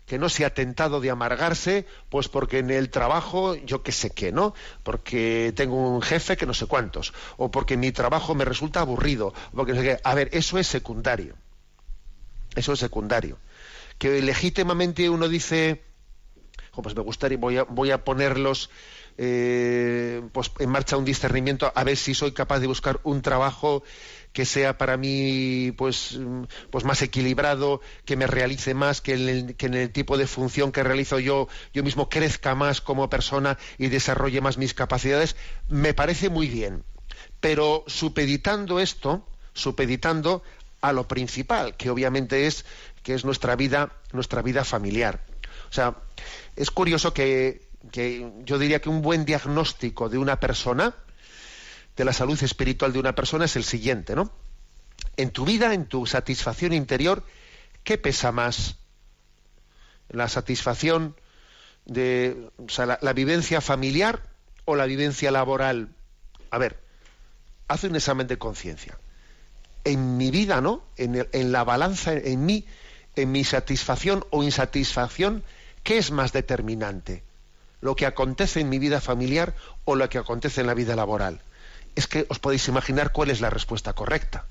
que no sea tentado de amargarse, pues porque en el trabajo yo qué sé qué, ¿no? Porque tengo un jefe que no sé cuántos, o porque mi trabajo me resulta aburrido, porque no sé qué. A ver, eso es secundario. Eso es secundario. Que legítimamente uno dice, pues me gustaría, voy a, voy a ponerlos eh, pues en marcha un discernimiento a ver si soy capaz de buscar un trabajo que sea para mí pues, pues más equilibrado, que me realice más, que en, el, que en el tipo de función que realizo yo, yo mismo crezca más como persona y desarrolle más mis capacidades, me parece muy bien. Pero supeditando esto, supeditando a lo principal, que obviamente es que es nuestra vida, nuestra vida familiar. O sea, es curioso que que yo diría que un buen diagnóstico de una persona, de la salud espiritual de una persona, es el siguiente, ¿no? En tu vida, en tu satisfacción interior, ¿qué pesa más? ¿La satisfacción de o sea, la, vivencia familiar o la vivencia laboral? A ver, haz un examen de conciencia. En mi vida, ¿no? En la balanza, en mí, en mi satisfacción o insatisfacción, ¿qué es más determinante? ¿Lo que acontece en mi vida familiar o lo que acontece en la vida laboral? Es que os podéis imaginar cuál es la respuesta correcta.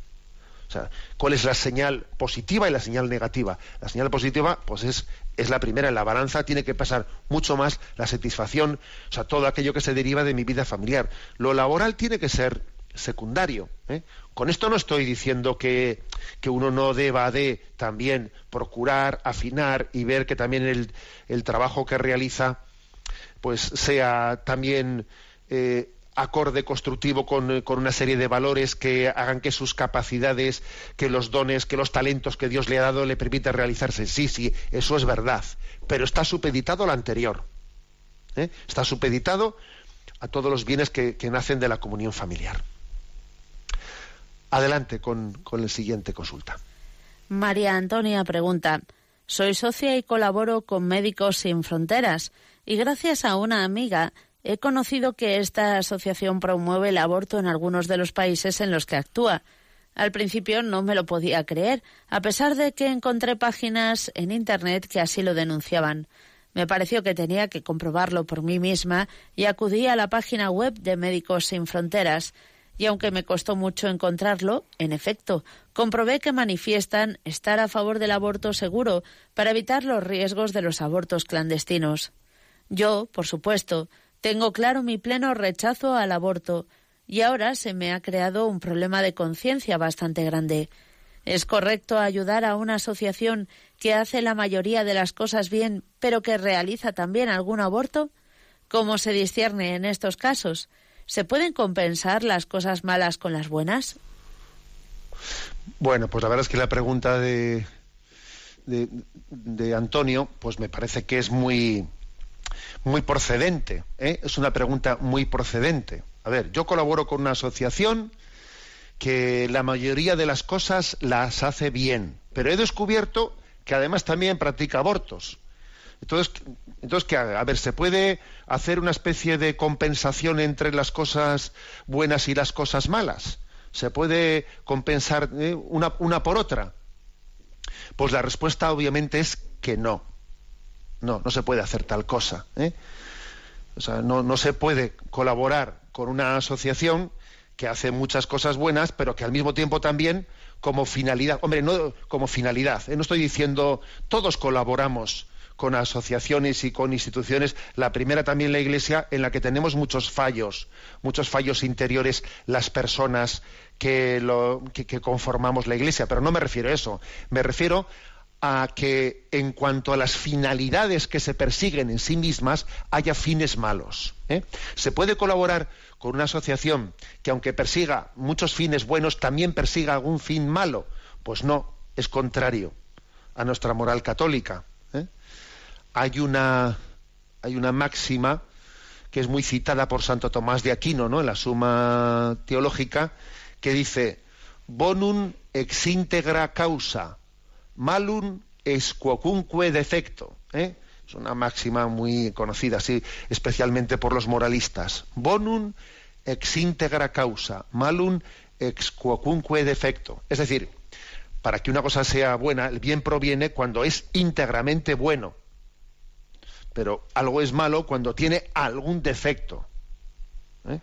O sea, cuál es la señal positiva y la señal negativa. La señal positiva, pues es, es la primera. En la balanza tiene que pasar mucho más la satisfacción, o sea, todo aquello que se deriva de mi vida familiar. Lo laboral tiene que ser secundario. ¿eh? Con esto no estoy diciendo que, que uno no deba de también procurar, afinar y ver que también el, el trabajo que realiza pues sea también eh, acorde constructivo con, con una serie de valores que hagan que sus capacidades, que los dones, que los talentos que Dios le ha dado le permitan realizarse. Sí, sí, eso es verdad, pero está supeditado al anterior. ¿eh? Está supeditado a todos los bienes que, que nacen de la comunión familiar. Adelante con, con siguiente consulta. María Antonia pregunta, soy socia y colaboro con Médicos Sin Fronteras y gracias a una amiga he conocido que esta asociación promueve el aborto en algunos de los países en los que actúa. Al principio no me lo podía creer, a pesar de que encontré páginas en Internet que así lo denunciaban. Me pareció que tenía que comprobarlo por mí misma y acudí a la página web de Médicos Sin Fronteras. Y aunque me costó mucho encontrarlo, en efecto, comprobé que manifiestan estar a favor del aborto seguro para evitar los riesgos de los abortos clandestinos. Yo, por supuesto, tengo claro mi pleno rechazo al aborto y ahora se me ha creado un problema de conciencia bastante grande. ¿Es correcto ayudar a una asociación que hace la mayoría de las cosas bien, pero que realiza también algún aborto? ¿Cómo se discierne en estos casos? ¿Se pueden compensar las cosas malas con las buenas? Bueno, pues la verdad es que la pregunta de, de, Antonio, pues me parece que es muy, muy procedente. ¿eh? Es una pregunta muy procedente. A ver, yo colaboro con una asociación que la mayoría de las cosas las hace bien, pero he descubierto que además también practica abortos. Entonces, entonces ¿qué? A ver, ¿se puede hacer una especie de compensación entre las cosas buenas y las cosas malas? ¿Se puede compensar eh, una, una por otra? Pues la respuesta obviamente es que no. No, no se puede hacer tal cosa. ¿eh? O sea, no, no se puede colaborar con una asociación que hace muchas cosas buenas, pero que al mismo tiempo también como finalidad, hombre, no como finalidad, ¿eh? no estoy diciendo todos colaboramos con asociaciones y con instituciones, la primera también la Iglesia, en la que tenemos muchos fallos, muchos fallos interiores las personas que, lo, que, conformamos la Iglesia, pero no me refiero a eso, me refiero a que en cuanto a las finalidades que se persiguen en sí mismas haya fines malos. ¿eh? Se puede colaborar con una asociación que aunque persiga muchos fines buenos, también persiga algún fin malo. Pues no, es contrario a nuestra moral católica. Hay, una, hay una máxima que es muy citada por Santo Tomás de Aquino ¿no? en la Suma Teológica, que dice, bonum ex integra causa, malum es quocunque defecto. ¿eh? Es una máxima muy conocida, sí, especialmente por los moralistas. Bonum ex integra causa, malum ex quocunque defecto. Es decir, para que una cosa sea buena, el bien proviene cuando es íntegramente bueno. Pero algo es malo cuando tiene algún defecto. ¿eh?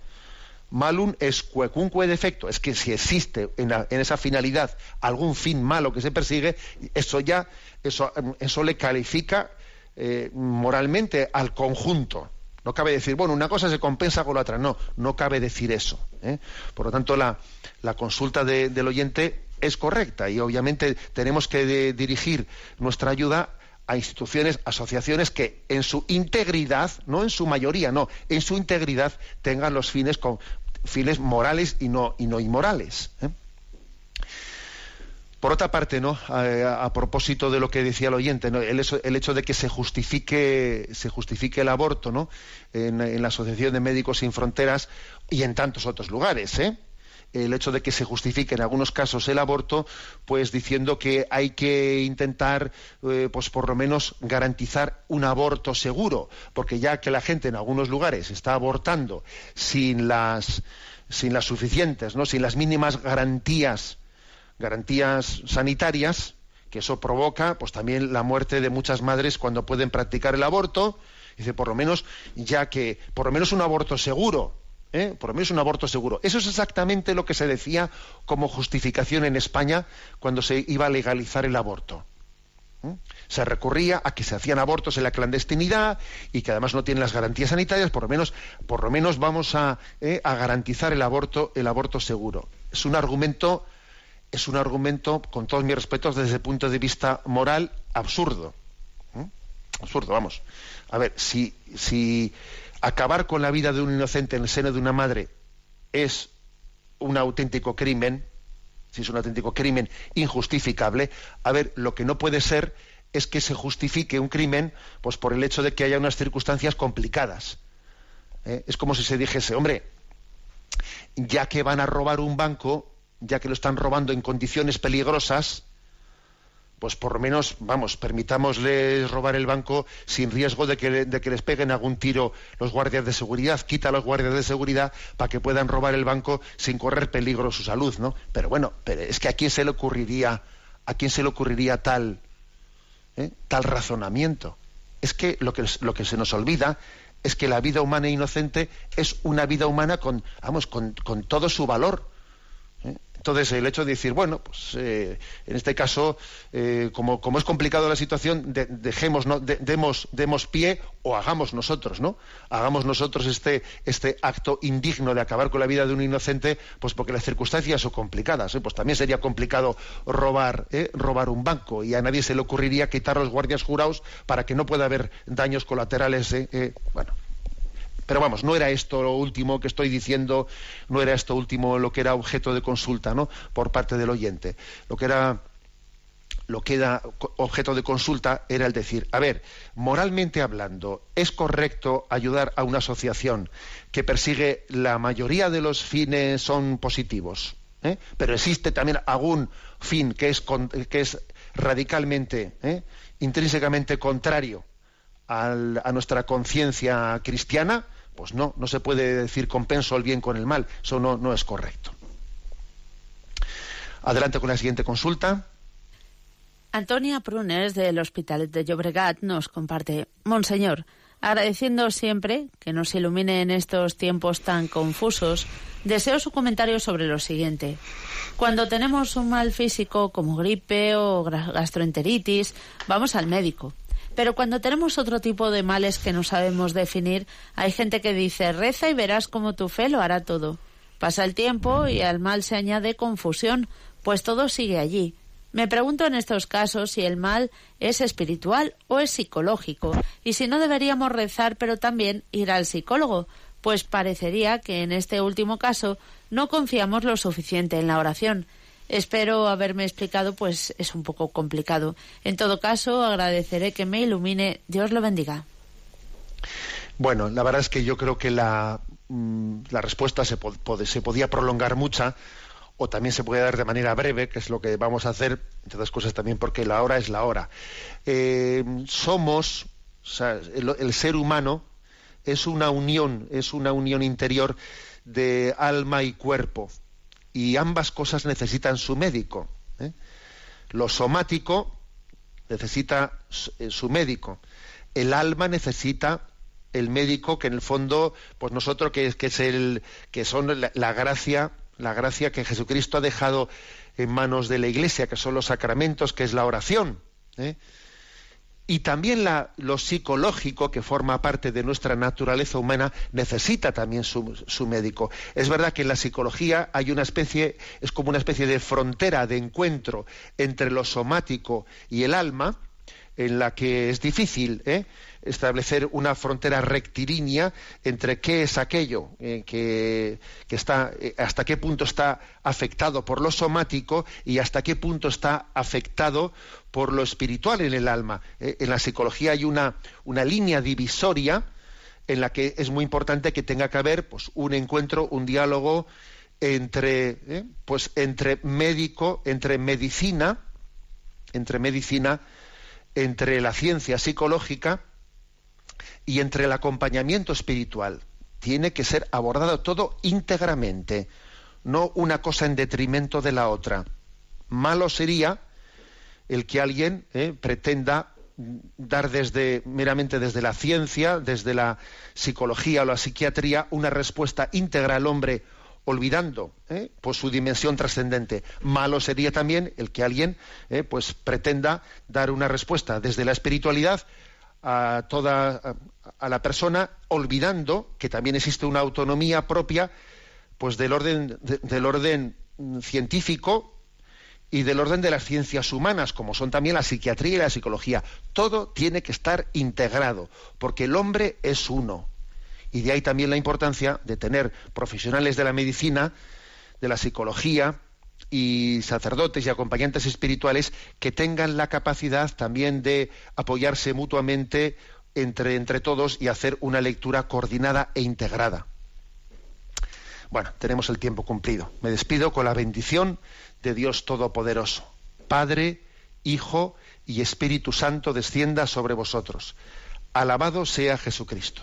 Malum es quecunque defecto. Es que si existe en, la, en, esa finalidad algún fin malo que se persigue, eso ya, eso, eso le califica eh, moralmente al conjunto. No cabe decir, bueno, una cosa se compensa con la otra. No, no cabe decir eso. ¿eh? Por lo tanto, la, la consulta de, del oyente es correcta y obviamente tenemos que dirigir nuestra ayuda a instituciones, asociaciones que en su integridad, no en su mayoría, no, en su integridad tengan los fines con fines morales y no, y no inmorales. ¿eh? Por otra parte, ¿no? A, propósito de lo que decía el oyente, ¿no? el, hecho, de que se justifique, se justifique el aborto, ¿no? En, en, la Asociación de Médicos Sin Fronteras y en tantos otros lugares, ¿eh? El hecho de que se justifique en algunos casos el aborto, pues diciendo que hay que intentar, eh, pues por lo menos garantizar un aborto seguro, porque ya que la gente en algunos lugares está abortando sin las sin las suficientes, no, sin las mínimas garantías garantías sanitarias, que eso provoca, pues también la muerte de muchas madres cuando pueden practicar el aborto. Dice, por lo menos, ya que, por lo menos un aborto seguro, ¿eh? por lo menos un aborto seguro. Eso es exactamente lo que se decía como justificación en España cuando se iba a legalizar el aborto. ¿eh? Se recurría a que se hacían abortos en la clandestinidad y que además no tienen las garantías sanitarias, por lo menos, por lo menos vamos a, ¿eh? a garantizar el aborto, el aborto seguro. Es un argumento, es un argumento, con todos mis respetos, desde el punto de vista moral, absurdo. Absurdo, vamos. A ver, si, si acabar con la vida de un inocente en el seno de una madre es un auténtico crimen, si es un auténtico crimen injustificable, a ver, lo que no puede ser es que se justifique un crimen pues por el hecho de que haya unas circunstancias complicadas. ¿Eh? Es como si se dijese, hombre, ya que van a robar un banco, ya que lo están robando en condiciones peligrosas, pues por lo menos, vamos, permitámosles robar el banco sin riesgo de que, les peguen algún tiro los guardias de seguridad. Quita a los guardias de seguridad para que puedan robar el banco sin correr peligro su salud, ¿no? Pero bueno, pero es que a quién se le ocurriría, a quién se le ocurriría tal, ¿eh? tal razonamiento. Es que lo, que lo que se nos olvida es que la vida humana inocente es una vida humana con, vamos, con, con todo su valor entonces, el hecho de decir, bueno, pues eh, en este caso, eh, como, como, es complicado la situación, de, dejemos, ¿no? De, demos, demos, pie o hagamos nosotros, ¿no? Hagamos nosotros este, este acto indigno de acabar con la vida de un inocente, pues porque las circunstancias son complicadas. ¿eh? Pues también sería complicado robar, ¿eh? robar un banco y a nadie se le ocurriría quitar los guardias jurados para que no pueda haber daños colaterales. bueno, pero vamos, no era esto lo último que estoy diciendo, no era esto último lo que era objeto de consulta, ¿no? Por parte del oyente. Lo que era lo que era objeto de consulta era el decir, a ver, moralmente hablando, ¿es correcto ayudar a una asociación que persigue la mayoría de los fines son positivos? ¿eh? Pero existe también algún fin que es, que es radicalmente, ¿eh? intrínsecamente contrario a nuestra conciencia cristiana, pues no, no se puede decir compenso el bien con el mal. Eso no, es correcto. Adelante con la siguiente consulta. Antonia Prunes del Hospital de Llobregat nos comparte, Monseñor, agradeciendo siempre que nos ilumine en estos tiempos tan confusos, deseo su comentario sobre lo siguiente. Cuando tenemos un mal físico como gripe o gastroenteritis, vamos al médico. Pero cuando tenemos otro tipo de males que no sabemos definir, hay gente que dice, reza y verás cómo tu fe lo hará todo. Pasa el tiempo y al mal se añade confusión, pues todo sigue allí. Me pregunto en estos casos si el mal es espiritual o es psicológico, y si no deberíamos rezar pero también ir al psicólogo, pues parecería que en este último caso no confiamos lo suficiente en la oración. Espero haberme explicado, pues es un poco complicado. En todo caso, agradeceré que me ilumine. Dios lo bendiga. Bueno, la verdad es que yo creo que la, mm, la respuesta se, se, podía prolongar mucha o también se puede dar de manera breve, que es lo que vamos a hacer, entre otras cosas también porque la hora es la hora. Eh, somos, o sea, el, el ser humano es una unión, es una unión interior de alma y cuerpo y ambas cosas necesitan su médico. ¿eh? Lo somático necesita eh, su médico. El alma necesita el médico que en el fondo, pues nosotros que, que es el que son la, la, gracia, la gracia que Jesucristo ha dejado en manos de la Iglesia, que son los sacramentos, que es la oración. ¿eh? Y también la, lo psicológico, que forma parte de nuestra naturaleza humana, necesita también su, su, médico. Es verdad que en la psicología hay una especie, es como una especie de frontera de encuentro entre lo somático y el alma, en la que es difícil ¿eh? establecer una frontera rectilínea entre qué es aquello eh, que, está, eh, hasta qué punto está afectado por lo somático y hasta qué punto está afectado por lo espiritual en el alma. en la psicología hay una, una línea divisoria en la que es muy importante que tenga que haber pues, un encuentro, un diálogo entre, pues, entre médico, entre medicina, entre medicina entre la ciencia psicológica y entre el acompañamiento espiritual. Tiene que ser abordado todo íntegramente, no una cosa en detrimento de la otra. Malo sería el que alguien eh, pretenda dar desde meramente desde la ciencia, desde la psicología o la psiquiatría, una respuesta íntegra al hombre olvidando ¿eh? pues su dimensión trascendente. Malo sería también el que alguien ¿eh? pues pretenda dar una respuesta desde la espiritualidad a toda a, la persona, olvidando que también existe una autonomía propia pues del orden del orden científico y del orden de las ciencias humanas, como son también la psiquiatría y la psicología. Todo tiene que estar integrado, porque el hombre es uno. Y de ahí también la importancia de tener profesionales de la medicina, de la psicología y sacerdotes y acompañantes espirituales que tengan la capacidad también de apoyarse mutuamente entre, entre todos y hacer una lectura coordinada e integrada. Bueno, tenemos el tiempo cumplido. Me despido con la bendición de Dios Todopoderoso. Padre, Hijo y Espíritu Santo descienda sobre vosotros. Alabado sea Jesucristo.